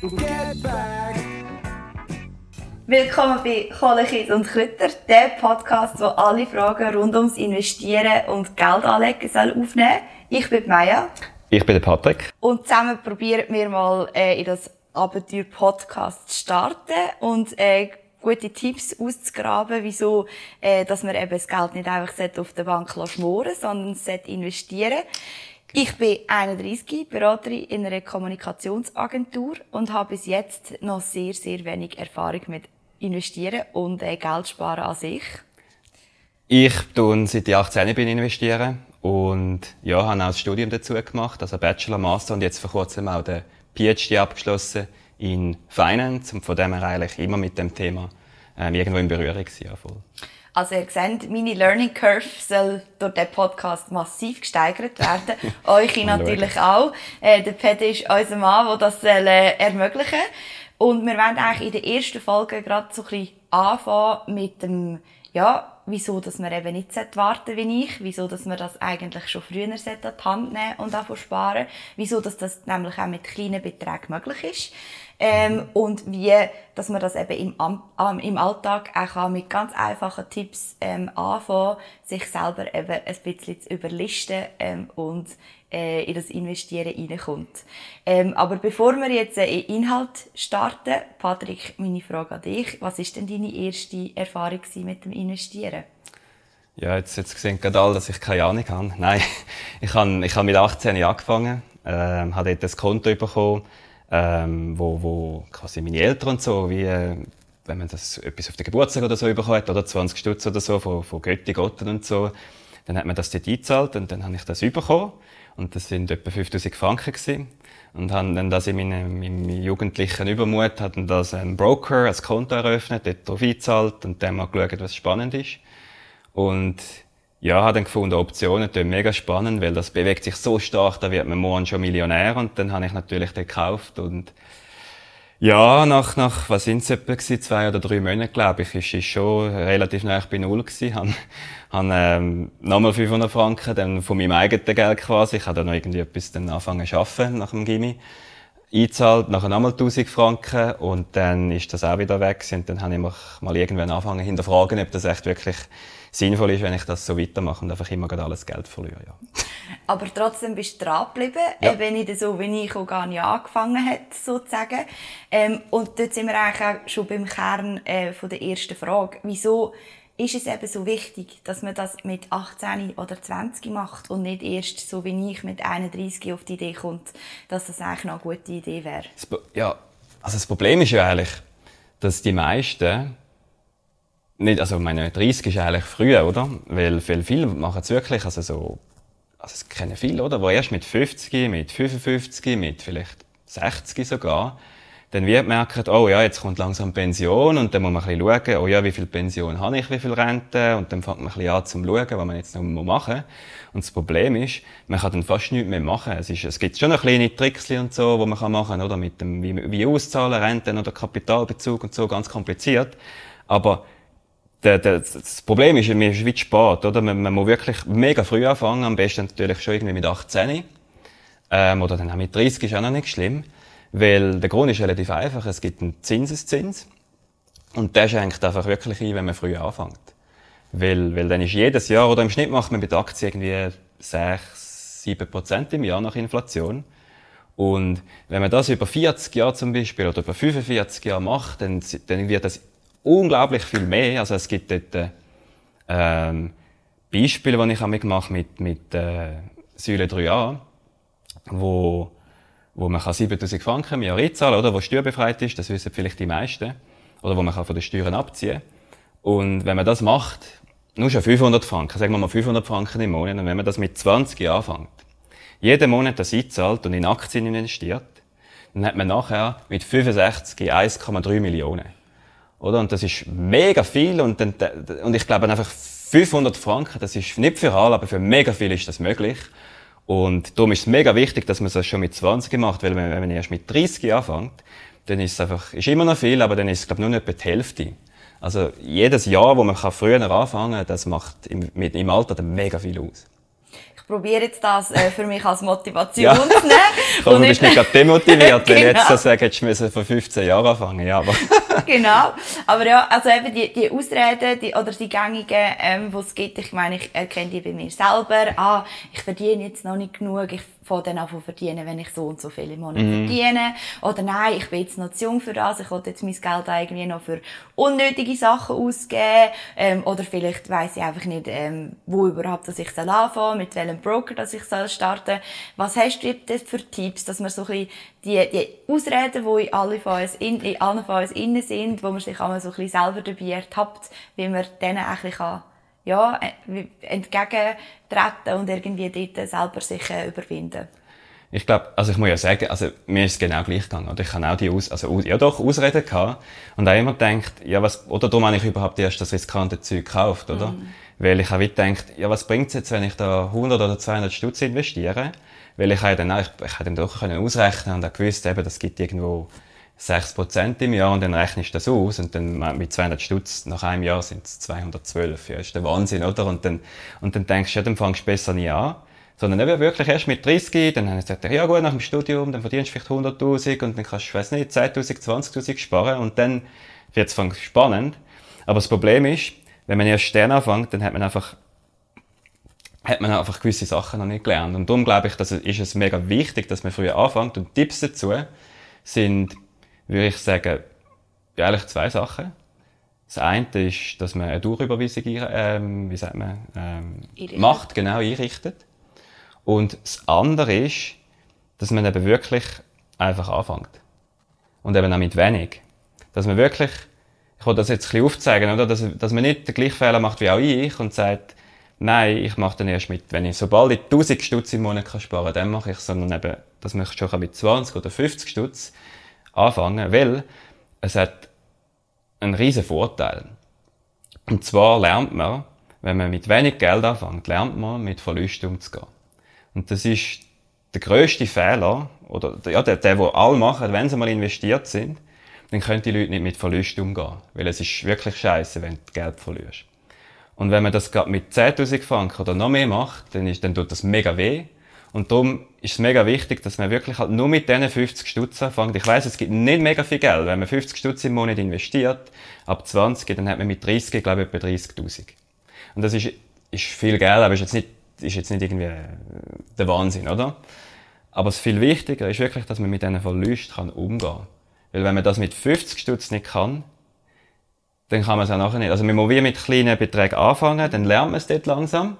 Get back. Willkommen bei Kohle, Kids und Kräuter, der Podcast, wo alle Fragen rund ums Investieren und Geld anlegen soll aufnehmen. Ich bin Maya Ich bin der Patrick. und zusammen probieren wir mal äh, in das Abenteuer Podcast zu starten und äh, gute Tipps auszugraben, wieso äh, dass man eben das Geld nicht einfach sollte auf der Bank schmoren sondern es sollte investieren. Ich bin 31, Beraterin in einer Kommunikationsagentur und habe bis jetzt noch sehr, sehr wenig Erfahrung mit Investieren und äh, Geld sparen an sich. Ich tun seit ich 18 bin investieren und ja, habe auch das Studium dazu gemacht, also Bachelor, Master und jetzt vor kurzem auch den PhD abgeschlossen in Finance und von dem her eigentlich immer mit dem Thema ähm, irgendwo in Berührung gewesen, ja, voll. Also ihr seht, meine Learning Curve soll durch den Podcast massiv gesteigert werden. Euch natürlich auch. Äh, der Pet ist unser Mann, der das soll, äh, ermöglichen Und wir wollen eigentlich in der ersten Folge gerade so ein bisschen anfangen mit dem, ja, wieso, dass man eben nicht warten wie ich, wieso, dass man das eigentlich schon früher an die Hand nehmen und davon sparen, wieso, dass das nämlich auch mit kleinen Beträgen möglich ist. Ähm, und wie, dass man das eben im, am, im Alltag auch kann mit ganz einfachen Tipps ähm, anfangen, sich selber eben ein bisschen zu überlisten ähm, und äh, in das Investieren reinkommt. Ähm, aber bevor wir jetzt äh, in Inhalt starten, Patrick, meine Frage an dich. Was ist denn deine erste Erfahrung mit dem Investieren? Ja, jetzt, jetzt sehen gerade alle, dass ich keine Ahnung habe. Nein, ich habe, ich habe mit 18 angefangen, ähm, habe dort ein Konto bekommen, ähm, wo, wo quasi meine Eltern und so, wie, äh, wenn man das etwas auf den Geburtstag oder so bekommen hat, oder 20 Stutz oder so von, von Götti, Gotten und so, dann hat man das dort eingezahlt und dann habe ich das bekommen. Und das sind etwa 5000 Franken gewesen. Und haben dann das in meinem, meinem jugendlichen Übermut, hat dann das ein Broker, ein Konto eröffnet, dort drauf eingezahlt und dann mal geschaut, was spannend ist. Und ja, habe dann gefunden, Optionen tun mega spannend, weil das bewegt sich so stark, da wird man morgen schon Millionär und dann habe ich natürlich den gekauft und ja, nach, nach, was sind's etwa gewesen, zwei oder drei Monate, glaube ich, ist es schon relativ nah bei Null gewesen. Han, han, ähm, nochmal 500 Franken, dann von meinem eigenen Geld quasi. Ich habe dann noch irgendwie etwas dann angefangen zu arbeiten nach dem Gimmi. Eingezahlt, nachher nochmal 1000 Franken und dann ist das auch wieder weg und dann habe ich mich mal irgendwann angefangen hinterfragen, ob das echt wirklich sinnvoll ist, wenn ich das so weitermache und einfach immer gerade alles Geld verliere, ja. Aber trotzdem bist du dran geblieben, Ja. eben nicht so, wie ich auch gar nicht angefangen habe, sozusagen. Ähm, und dort sind wir eigentlich auch schon beim Kern äh, von der ersten Frage. Wieso ist es eben so wichtig, dass man das mit 18 oder 20 macht und nicht erst so wie ich mit 31 auf die Idee kommt, dass das eigentlich noch eine gute Idee wäre? Das, ja, also das Problem ist ja eigentlich, dass die meisten nicht, also meine 30 ist eigentlich früh, oder? Weil, weil viele machen es wirklich, also so, also es kennen viele, oder? Wo erst mit 50, mit 55, mit vielleicht 60 sogar, dann wird merken, oh ja, jetzt kommt langsam Pension und dann muss man ein bisschen schauen, oh ja, wie viel Pension habe ich, wie viel Rente und dann fängt man ein bisschen an zum schauen, was man jetzt noch machen muss. Und das Problem ist, man kann dann fast nichts mehr machen. Es, ist, es gibt schon noch kleine Tricks und so, die man kann machen kann, oder? Mit dem, wie, wie auszahlen, Renten oder Kapitalbezug und so, ganz kompliziert. Aber der, der, das Problem ist, mir ist zu spät, oder? Man, man muss wirklich mega früh anfangen, am besten natürlich schon irgendwie mit 18. Ähm, oder dann auch mit 30 ist auch noch nicht schlimm. Weil der Grund ist relativ einfach. Es gibt einen Zinseszins. Und der schenkt einfach wirklich ein, wenn man früh anfängt. Weil, weil dann ist jedes Jahr, oder im Schnitt macht man mit Aktien irgendwie 6, 7 Prozent im Jahr nach Inflation. Und wenn man das über 40 Jahre zum Beispiel oder über 45 Jahre macht, dann, dann wird das unglaublich viel mehr. Also es gibt dort äh, ähm, Beispiele, die ich auch mitgemacht mit, mit äh, Säule 3a, wo, wo man kann 7000 Franken im Jahr einzahlen oder wo steuerbefreit ist, das wissen vielleicht die meisten, oder wo man kann von den Steuern abziehen Und wenn man das macht, nur schon 500 Franken, sagen wir mal 500 Franken im Monat, und wenn man das mit 20 Jahren anfängt, jeden Monat das einzahlt und in Aktien investiert, dann hat man nachher mit 65 1,3 Millionen. Oder? Und das ist mega viel und, dann, und ich glaube einfach 500 Franken, das ist nicht für alle, aber für mega viel ist das möglich. Und darum ist es mega wichtig, dass man das schon mit 20 macht, weil wenn man erst mit 30 anfängt, dann ist es einfach, ist immer noch viel, aber dann ist es, glaube ich, nur etwa die Hälfte. Also jedes Jahr, wo man früher anfangen kann, das macht im, mit, im Alter dann mega viel aus. Ich probiere jetzt das äh, für mich als Motivation ja. zu nehmen. aber du bist nicht gerade demotiviert, wenn genau. ich jetzt so sage, hättest du vor 15 Jahren anfangen ja, aber. genau. Aber ja, also eben die, die Ausreden die, oder die gängigen, ähm, die es gibt, ich meine, ich erkenne die bei mir selber. Ah, ich verdiene jetzt noch nicht genug, ich fange dann an zu verdienen, wenn ich so und so viel im Monat mm. verdiene. Oder nein, ich bin jetzt noch zu jung für das, ich will jetzt mein Geld irgendwie noch für unnötige Sachen ausgeben. Ähm, oder vielleicht weiss ich einfach nicht, ähm, wo überhaupt dass ich soll anfangen mit welchem Broker dass ich soll starten Was hast du denn für Tipps, dass man so ein bisschen die, die Ausreden, die in, alle von uns in, in allen von uns innen sind, wo man sich einmal so ein bisschen selber dabei ertappt, wie man denen eigentlich kann ja, äh, entgegentreten und irgendwie dort selber sich äh, überwinden. Ich glaube, also ich muss ja sagen, also mir ist es genau gleich gegangen. Oder ich habe auch die Aus, also ja doch Ausreden gehabt und auch immer gedacht, ja was, oder darum habe ich überhaupt erst das riskante Zeug gekauft, oder? Mm. Weil ich habe gedacht, ja was bringt's jetzt, wenn ich da 100 oder 200 Stutz investiere? Weil ich habe dann auch, ich, ich habe dann doch können ausrechnen und auch gewusst, eben, das gibt irgendwo 6% im Jahr und dann rechnest du das aus und dann mit 200 Stutz nach einem Jahr sind es 212. Ja, ist der Wahnsinn, oder? Und dann, und dann denkst du, ja, dann fängst du besser nie an. Sondern eben wirklich erst mit 30, dann haben sie ja gut, nach dem Studium, dann verdienst du vielleicht 100.000 und dann kannst du, ich weiss nicht, 10.000, 20.000 sparen und dann wird es spannend. Aber das Problem ist, wenn man erst dann anfängt, dann hat man einfach hat man einfach gewisse Sachen noch nicht gelernt. Und darum glaube ich, dass es, ist es mega wichtig, dass man früher anfängt. Und Tipps dazu sind würde ich sagen, eigentlich zwei Sachen. Das eine ist, dass man eine Durchüberweisung ähm, wie sagt man, ähm, macht, genau einrichtet. Und das andere ist, dass man eben wirklich einfach anfängt. Und eben auch mit wenig. Dass man wirklich, ich wollte das jetzt ein bisschen aufzeigen, oder? Dass, dass man nicht den gleichen Fehler macht wie auch ich und sagt, nein, ich mache dann erst mit, wenn ich, sobald ich 1000 Stutz im Monat kann sparen kann, dann mache ich, sondern eben, dass man schon mit 20 oder 50 Stutz anfangen, weil es hat einen riesen Vorteil. Und zwar lernt man, wenn man mit wenig Geld anfängt, lernt man mit Verlusten umzugehen. Und das ist der größte Fehler, oder ja, der, der, wo alle machen, wenn sie mal investiert sind, dann können die Leute nicht mit Verlusten umgehen. Weil es ist wirklich scheiße, wenn du Geld verlierst. Und wenn man das gerade mit 10.000 Franken oder noch mehr macht, dann, ist, dann tut das mega weh. Und darum ist es mega wichtig, dass man wirklich halt nur mit diesen 50 Stutz anfängt. Ich weiß, es gibt nicht mega viel Geld. Wenn man 50 Stutz im Monat investiert, ab 20, dann hat man mit 30, glaube ich, etwa 30.000. Und das ist, ist viel Geld, aber ist jetzt nicht, ist jetzt nicht irgendwie äh, der Wahnsinn, oder? Aber das viel wichtiger ist wirklich, dass man mit diesen Verlusten umgehen kann. Weil wenn man das mit 50 Stutz nicht kann, dann kann man es auch nachher nicht. Also man muss wie mit kleinen Beträgen anfangen, dann lernt man es dort langsam.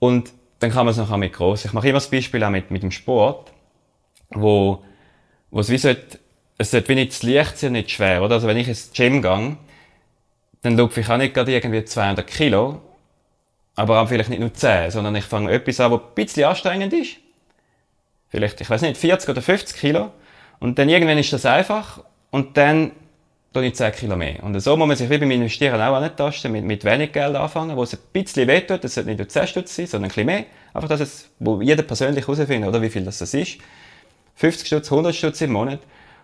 Und dann kann man es noch mit groß. Ich mache immer das Beispiel auch mit, mit dem Sport, wo, wo es wie sollte, es sollte wie nicht zu leicht sein, nicht schwer, oder? Also wenn ich ins Gym gehe, dann lupfe ich auch nicht gerade irgendwie 200 Kilo, aber auch vielleicht nicht nur 10, sondern ich fange etwas an, was ein bisschen anstrengend ist. Vielleicht, ich weiß nicht, 40 oder 50 Kilo. Und dann irgendwann ist das einfach und dann dann ich 10 Kilo mehr. Und so muss man sich wie beim Investieren auch antasten, mit, mit wenig Geld anfangen, wo es ein bisschen wehtut, das sollte nicht nur 10 Stutz sein, sondern ein bisschen mehr. Einfach, dass es, wo jeder persönlich herausfindet, oder wie viel das, das ist. 50 Stutz, 100 Stutz im Monat.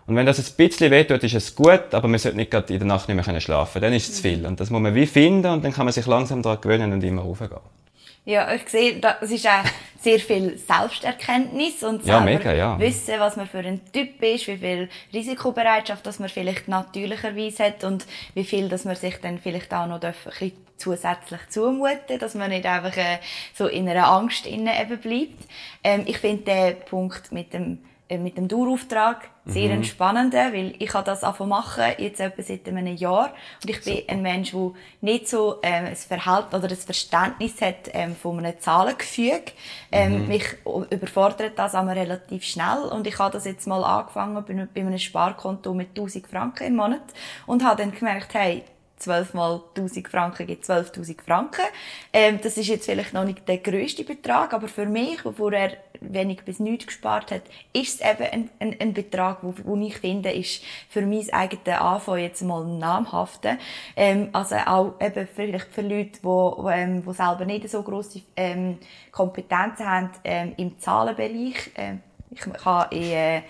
Und wenn das ein bisschen wehtut, ist es gut, aber man sollte nicht gerade in der Nacht nicht mehr schlafen Dann ist es zu viel. Und das muss man wie finden und dann kann man sich langsam daran gewöhnen und immer raufgehen. Ja, ich sehe, es ist auch sehr viel Selbsterkenntnis und ja, mega, ja. wissen, was man für ein Typ ist, wie viel Risikobereitschaft, dass man vielleicht natürlicherweise hat und wie viel, dass man sich dann vielleicht auch noch ein bisschen zusätzlich zumuten, dass man nicht einfach äh, so in einer Angst innen eben bleibt. Ähm, ich finde den Punkt mit dem mit dem Dauerauftrag sehr mhm. spannender, weil ich habe das angefangen machen, jetzt etwa seit einem Jahr. Und ich bin Super. ein Mensch, der nicht so ähm, ein Verhalten oder ein Verständnis hat ähm, von einem Zahlengefüge. Ähm, mhm. Mich überfordert das aber relativ schnell. Und ich habe das jetzt mal angefangen bei, bei einem Sparkonto mit 1000 Franken im Monat und habe dann gemerkt, hey, 12 mal 1000 Franken gibt 12.000 Franken. Ähm, das ist jetzt vielleicht noch nicht der grösste Betrag, aber für mich, wo er wenig bis nichts gespart hat, ist es eben ein, ein, ein Betrag, wo, wo ich finde, ist für mein eigenes Anfang jetzt mal namhafte. Ähm, also auch eben vielleicht für Leute, wo, wo, ähm, wo selber nicht so grosse ähm, Kompetenzen haben ähm, im Zahlenbereich. Ähm, ich, habe in, äh,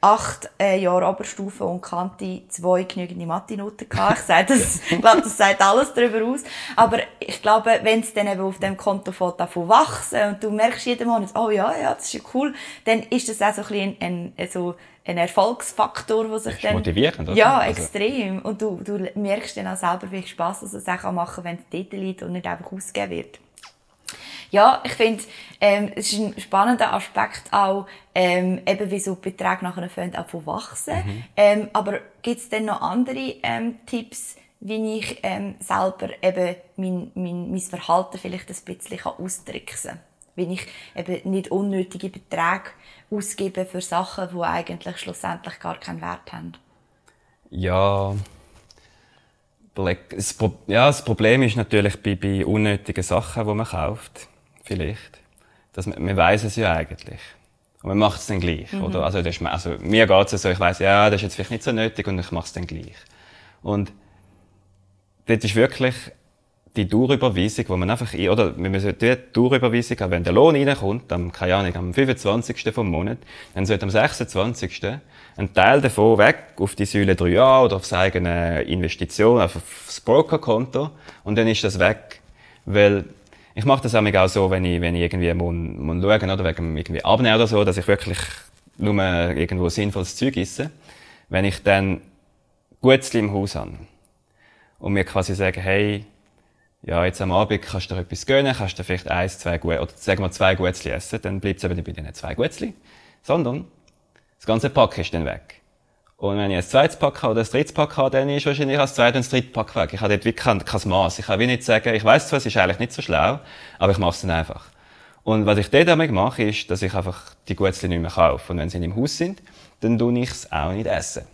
acht äh, Jahre Oberstufe und Kante zwei genügende Mathe-Noten gehabt. Ich sage das, ich glaube, das sagt alles darüber aus. Aber ich glaube, wenn es dann eben auf dem Konto fängt, davon wachsen und du merkst jeden Monat, oh ja, ja, das ist ja cool, dann ist das auch so ein, ein, ein, so ein Erfolgsfaktor, der sich dann... motivierend, oder? Ja, also. extrem. Und du, du merkst dann auch selber, wie viel Spass es auch machen kann, wenn es dort liegt und nicht einfach ausgegeben wird. Ja, ich finde, ähm, es ist ein spannender Aspekt auch, ähm, eben wie so Beträge nachher auch von wachsen. Mhm. Ähm, aber gibt es denn noch andere ähm, Tipps, wie ich ähm, selber eben mein, mein, mein Verhalten vielleicht ein bisschen austricksen kann? Wie ich eben nicht unnötige Beträge ausgebe für Sachen, die eigentlich schlussendlich gar keinen Wert haben? Ja, das, Pro ja, das Problem ist natürlich bei, bei unnötigen Sachen, die man kauft vielleicht. Dass man, man weiß es ja eigentlich. Und man macht es dann gleich, mhm. oder? Also, das ist, also mir geht es so, ich weiß ja, das ist jetzt vielleicht nicht so nötig und ich mache es dann gleich. Und das ist wirklich die Dauerüberweisung, wo man einfach, oder wir müssen die Dauerüberweisung haben, wenn der Lohn reinkommt, am, keine Ahnung, am 25. vom Monat, dann sollte am 26. ein Teil davon weg auf die Säule 3a oder aufs eigene Investition, auf das Brokerkonto, und dann ist das weg. Weil ich mache das auch so, wenn ich, wenn ich irgendwie muss, muss schauen, oder wegen irgendwie abnehmen oder so, dass ich wirklich nur irgendwo sinnvolles Zeug esse. Wenn ich dann Gutzli im Haus habe und mir quasi sagen, hey, ja, jetzt am Abend kannst du dir etwas gönnen, kannst du vielleicht eins, zwei Gutzli, oder sagen wir zwei Gutzli essen, dann bleibt es eben nicht bei den zwei Gutzli, sondern das ganze Pack ist dann weg. Und wenn ich ein zweites Pack habe oder ein drittes Pack habe, dann ist wahrscheinlich das zweite und das dritte Pack weg. Ich habe dort wirklich kein, Maß. Ich kann wie nicht sagen, ich weiss zwar, es ist eigentlich nicht so schlau, aber ich mache es dann einfach. Und was ich dort damit mache, ist, dass ich einfach die Gutzli nicht mehr kaufe. Und wenn sie in im Haus sind, dann tue ich es auch nicht essen.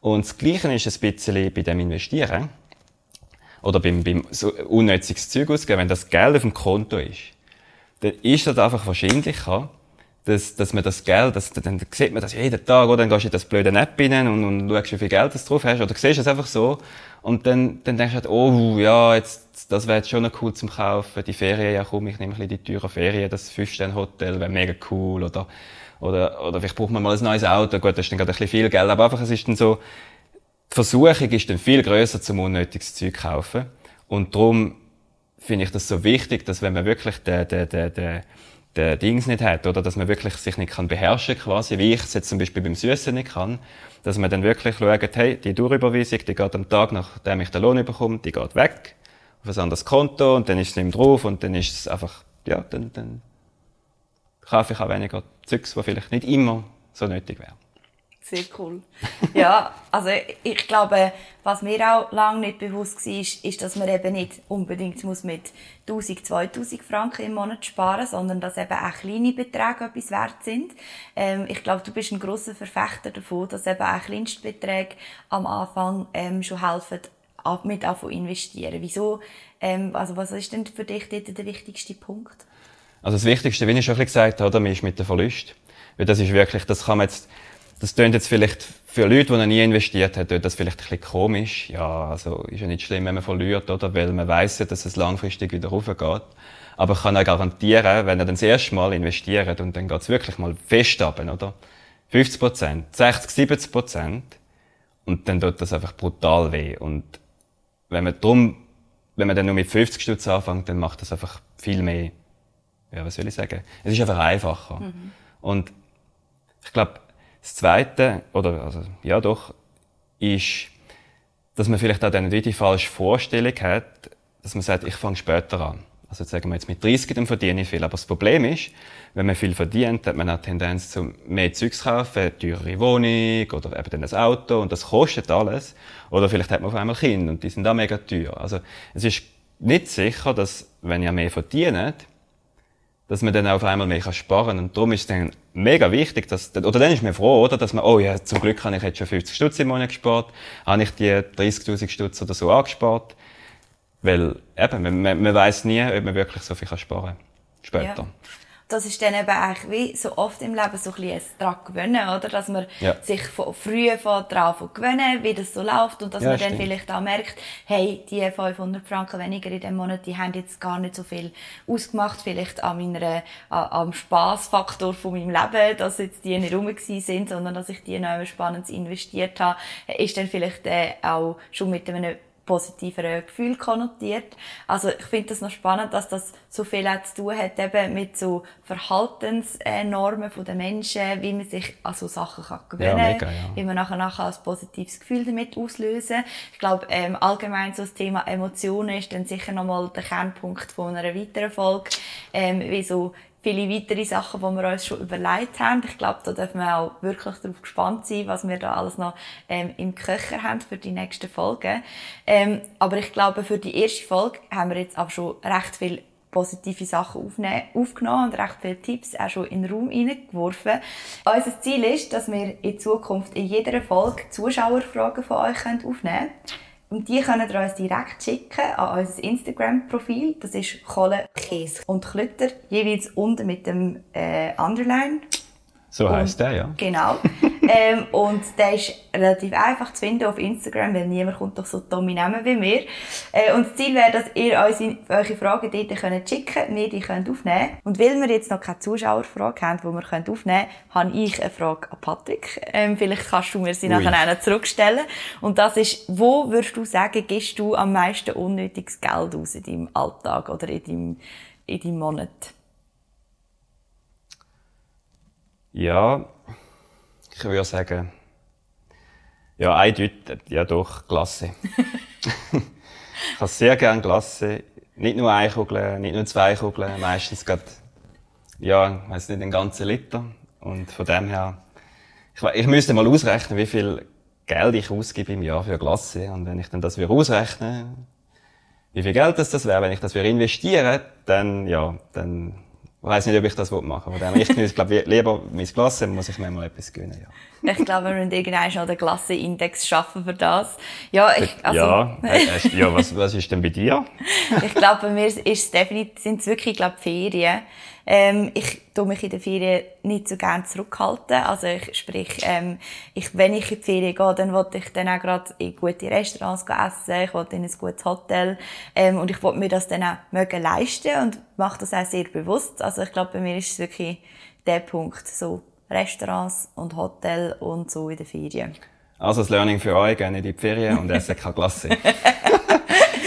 Und das Gleiche ist ein bisschen bei dem Investieren. Oder beim, beim so unnötiges Zeug ausgeben. Wenn das Geld auf dem Konto ist, dann ist das einfach wahrscheinlicher, dass, dass man das Geld, das, dann sieht man das jeden Tag, oder? Dann gehst du in das blöde App rein und, und schaust, wie viel Geld du drauf hast, oder siehst es einfach so. Und dann, dann denkst du halt, oh, ja, jetzt, das wäre jetzt schon noch cool zum Kaufen. Die Ferien, ja komm, ich nehme ein bisschen die teuren Ferien, das Fünf-Sterne-Hotel wäre mega cool, oder, oder, oder vielleicht braucht man mal ein neues Auto, gut, das ist dann gerade ein bisschen viel Geld, aber einfach, es ist dann so, die Versuchung ist dann viel grösser zum unnötiges Zeug kaufen. Und darum finde ich das so wichtig, dass wenn man wirklich den, den, den, den der Dings nicht hat, oder dass man wirklich sich nicht kann beherrschen quasi, wie ich es jetzt zum Beispiel beim Süßen nicht kann, dass man dann wirklich schaut, hey, die Durchüberweisung, die geht am Tag, nachdem ich den Lohn bekomme, die geht weg auf ein anderes Konto und dann ist es nicht drauf und dann ist es einfach, ja, dann, dann kaufe ich auch weniger Zeugs, die vielleicht nicht immer so nötig wären. Sehr cool. Ja, also ich glaube, was mir auch lange nicht bewusst war, ist, dass man eben nicht unbedingt muss mit 1000, 2000 Franken im Monat sparen, sondern dass eben auch kleine Beträge etwas wert sind. Ähm, ich glaube, du bist ein großer Verfechter davon, dass eben auch Kleinstbeträge am Anfang ähm, schon helfen, mit zu investieren. Wieso? Ähm, also was ist denn für dich dort der wichtigste Punkt? Also das Wichtigste, wie ich schon gesagt habe, ist mit dem Verlust. Weil das ist wirklich, das kann man jetzt das klingt jetzt vielleicht für Leute, die noch nie investiert haben, das vielleicht ein bisschen komisch. Ja, also ist ja nicht schlimm, wenn man verliert, oder? Weil man weiß ja, dass es langfristig wieder raufgeht. Aber ich kann euch garantieren, wenn ihr dann das erste Mal investiert und dann geht's wirklich mal fest ab, oder? 50 Prozent, 60, 70 Prozent. Und dann tut das einfach brutal weh. Und wenn man drum, wenn man dann nur mit 50 Stutz anfängt, dann macht das einfach viel mehr, ja, was soll ich sagen? Es ist einfach einfacher. Mhm. Und ich glaube, das Zweite, oder, also, ja doch, ist, dass man vielleicht auch dann nicht die falsche Vorstellung hat, dass man sagt, ich fange später an. Also jetzt sagen wir jetzt mit 30, dann verdiene ich viel. Aber das Problem ist, wenn man viel verdient, hat man auch Tendenz zu mehr Zeugs kaufen, eine teurere Wohnung oder eben dann ein Auto und das kostet alles. Oder vielleicht hat man auf einmal Kinder und die sind auch mega teuer. Also es ist nicht sicher, dass wenn ihr mehr verdient, dass man dann auf einmal mehr sparen kann. Und darum ist es dann mega wichtig, dass, oder dann ist man froh, oder, dass man, oh ja, zum Glück habe ich jetzt schon 50 Stutz im Monat gespart, habe ich die 30.000 Stutz oder so angespart. Weil, eben, man, man, weiss nie, ob man wirklich so viel sparen kann. Später. Ja. Das ist dann eben eigentlich wie so oft im Leben so ein bisschen daran gewöhnen, oder? Dass man ja. sich von früh von daran gewöhnen, wie das so läuft und dass ja, man stimmt. dann vielleicht auch merkt, hey, die 500 Franken weniger in dem Monat, die haben jetzt gar nicht so viel ausgemacht, vielleicht an meiner, an, am Spaßfaktor von meinem Leben, dass jetzt die nicht rum sind, sondern dass ich die noch spannend investiert habe, ist dann vielleicht äh, auch schon mit einem positiveren Gefühl konnotiert. Also ich finde das noch spannend, dass das so viel auch zu tun hat eben mit so Verhaltensnormen der Menschen, wie man sich an so Sachen kann gewöhnen kann, ja, ja. wie man nachher, nachher ein positives Gefühl damit auslösen. Ich glaube, ähm, allgemein so das Thema Emotionen ist dann sicher nochmal der Kernpunkt von einer weiteren Folge, ähm, wie so viele weitere Sachen, die wir uns schon überlegt haben. Ich glaube, da dürfen wir auch wirklich darauf gespannt sein, was wir da alles noch ähm, im Köcher haben für die nächsten Folgen. Ähm, aber ich glaube, für die erste Folge haben wir jetzt auch schon recht viel positive Sachen aufgenommen und recht viele Tipps auch schon in den Raum hineingeworfen. Unser Ziel ist, dass wir in Zukunft in jeder Folge Zuschauerfragen von euch aufnehmen können. Und die könnt ihr uns direkt schicken an unser Instagram-Profil. Das ist Kohle, Käse und Klötter. Jeweils unten mit dem äh, Underline. So heisst der, ja. Genau. ähm, und der ist relativ einfach zu finden auf Instagram, weil niemand kommt doch so dumme Namen wie mir. Äh, und das Ziel wäre, dass ihr uns eure Fragen dort könnt schicken könnt, wir die könnt aufnehmen Und weil wir jetzt noch keine Zuschauerfrage haben, die wir könnt aufnehmen können, habe ich eine Frage an Patrick. Ähm, vielleicht kannst du mir sie Ui. nachher zurückstellen. Und das ist, wo würdest du sagen, gibst du am meisten unnötiges Geld aus in deinem Alltag oder in deinem, in deinem Monat? Ja, ich würde sagen, ja, eindeutig, ja doch, Klasse. ich habe sehr gerne Klasse. Nicht nur eine Kugel, nicht nur zwei Kugeln, meistens gerade, ja, ich weiss nicht, den ganzen Liter. Und von dem her, ich, ich müsste mal ausrechnen, wie viel Geld ich ausgebe im Jahr für Klasse. Und wenn ich dann das wieder ausrechne, wie viel Geld das, das wäre, wenn ich das wieder investiere, dann, ja, dann ich weiss nicht, ob ich das machen will. Von ich genieße, glaube lieber mein Glas, muss ich mir mal etwas gönnen, ja. Ich glaube, wir müssen irgendwann schon den Klassenindex schaffen für das. Ja, ich, also. Ja, äh, ja was, was ist denn bei dir? ich glaube, bei mir ist es definitiv, sind es wirklich, glaube Ferien. Ähm, ich tue mich in der Ferien nicht so gerne zurückhalten. Also ich, sprich, ähm, ich, wenn ich in die Ferien gehe, dann wollte ich dann auch gerade in gute Restaurants essen, ich wollte in ein gutes Hotel ähm, und ich wollte mir das dann auch mögen leisten und mache das auch sehr bewusst. Also ich glaube, bei mir ist es wirklich der Punkt, so Restaurants und Hotel und so in der Ferien. Also das Learning für euch, gehen in die Ferien und essen keine Klasse.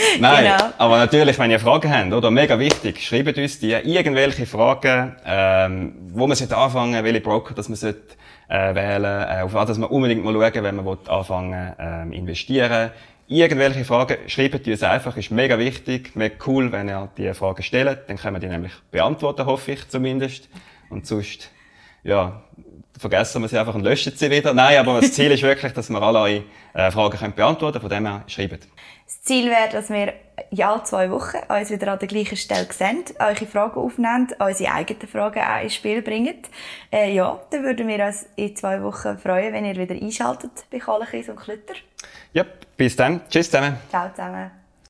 Nein, genau. aber natürlich, wenn ihr Fragen habt, oder? Mega wichtig, schreibt uns die irgendwelche Fragen, ähm, wo man sollte anfangen, welche Broker, dass man sollte, äh, wählen, äh, auf was dass man unbedingt mal schauen, wenn man will, anfangen, ähm, investieren. Irgendwelche Fragen, schreibt uns einfach, ist mega wichtig, mega cool, wenn ihr die Fragen stellt, dann können wir die nämlich beantworten, hoffe ich zumindest. Und sonst, ja, vergessen wir sie einfach und löschen sie wieder. Nein, aber das Ziel ist wirklich, dass wir alle eure äh, Fragen können beantworten können. Von dem her schreibt. Das Ziel wäre, dass wir ja zwei Wochen uns wieder an der gleichen Stelle sehen, eure Fragen aufnehmen, unsere eigenen Fragen auch ins Spiel bringen. Äh, ja, dann würden wir uns in zwei Wochen freuen, wenn ihr wieder einschaltet bei Kohlekies und Klütter. Ja, bis dann. Tschüss zusammen. Ciao zusammen.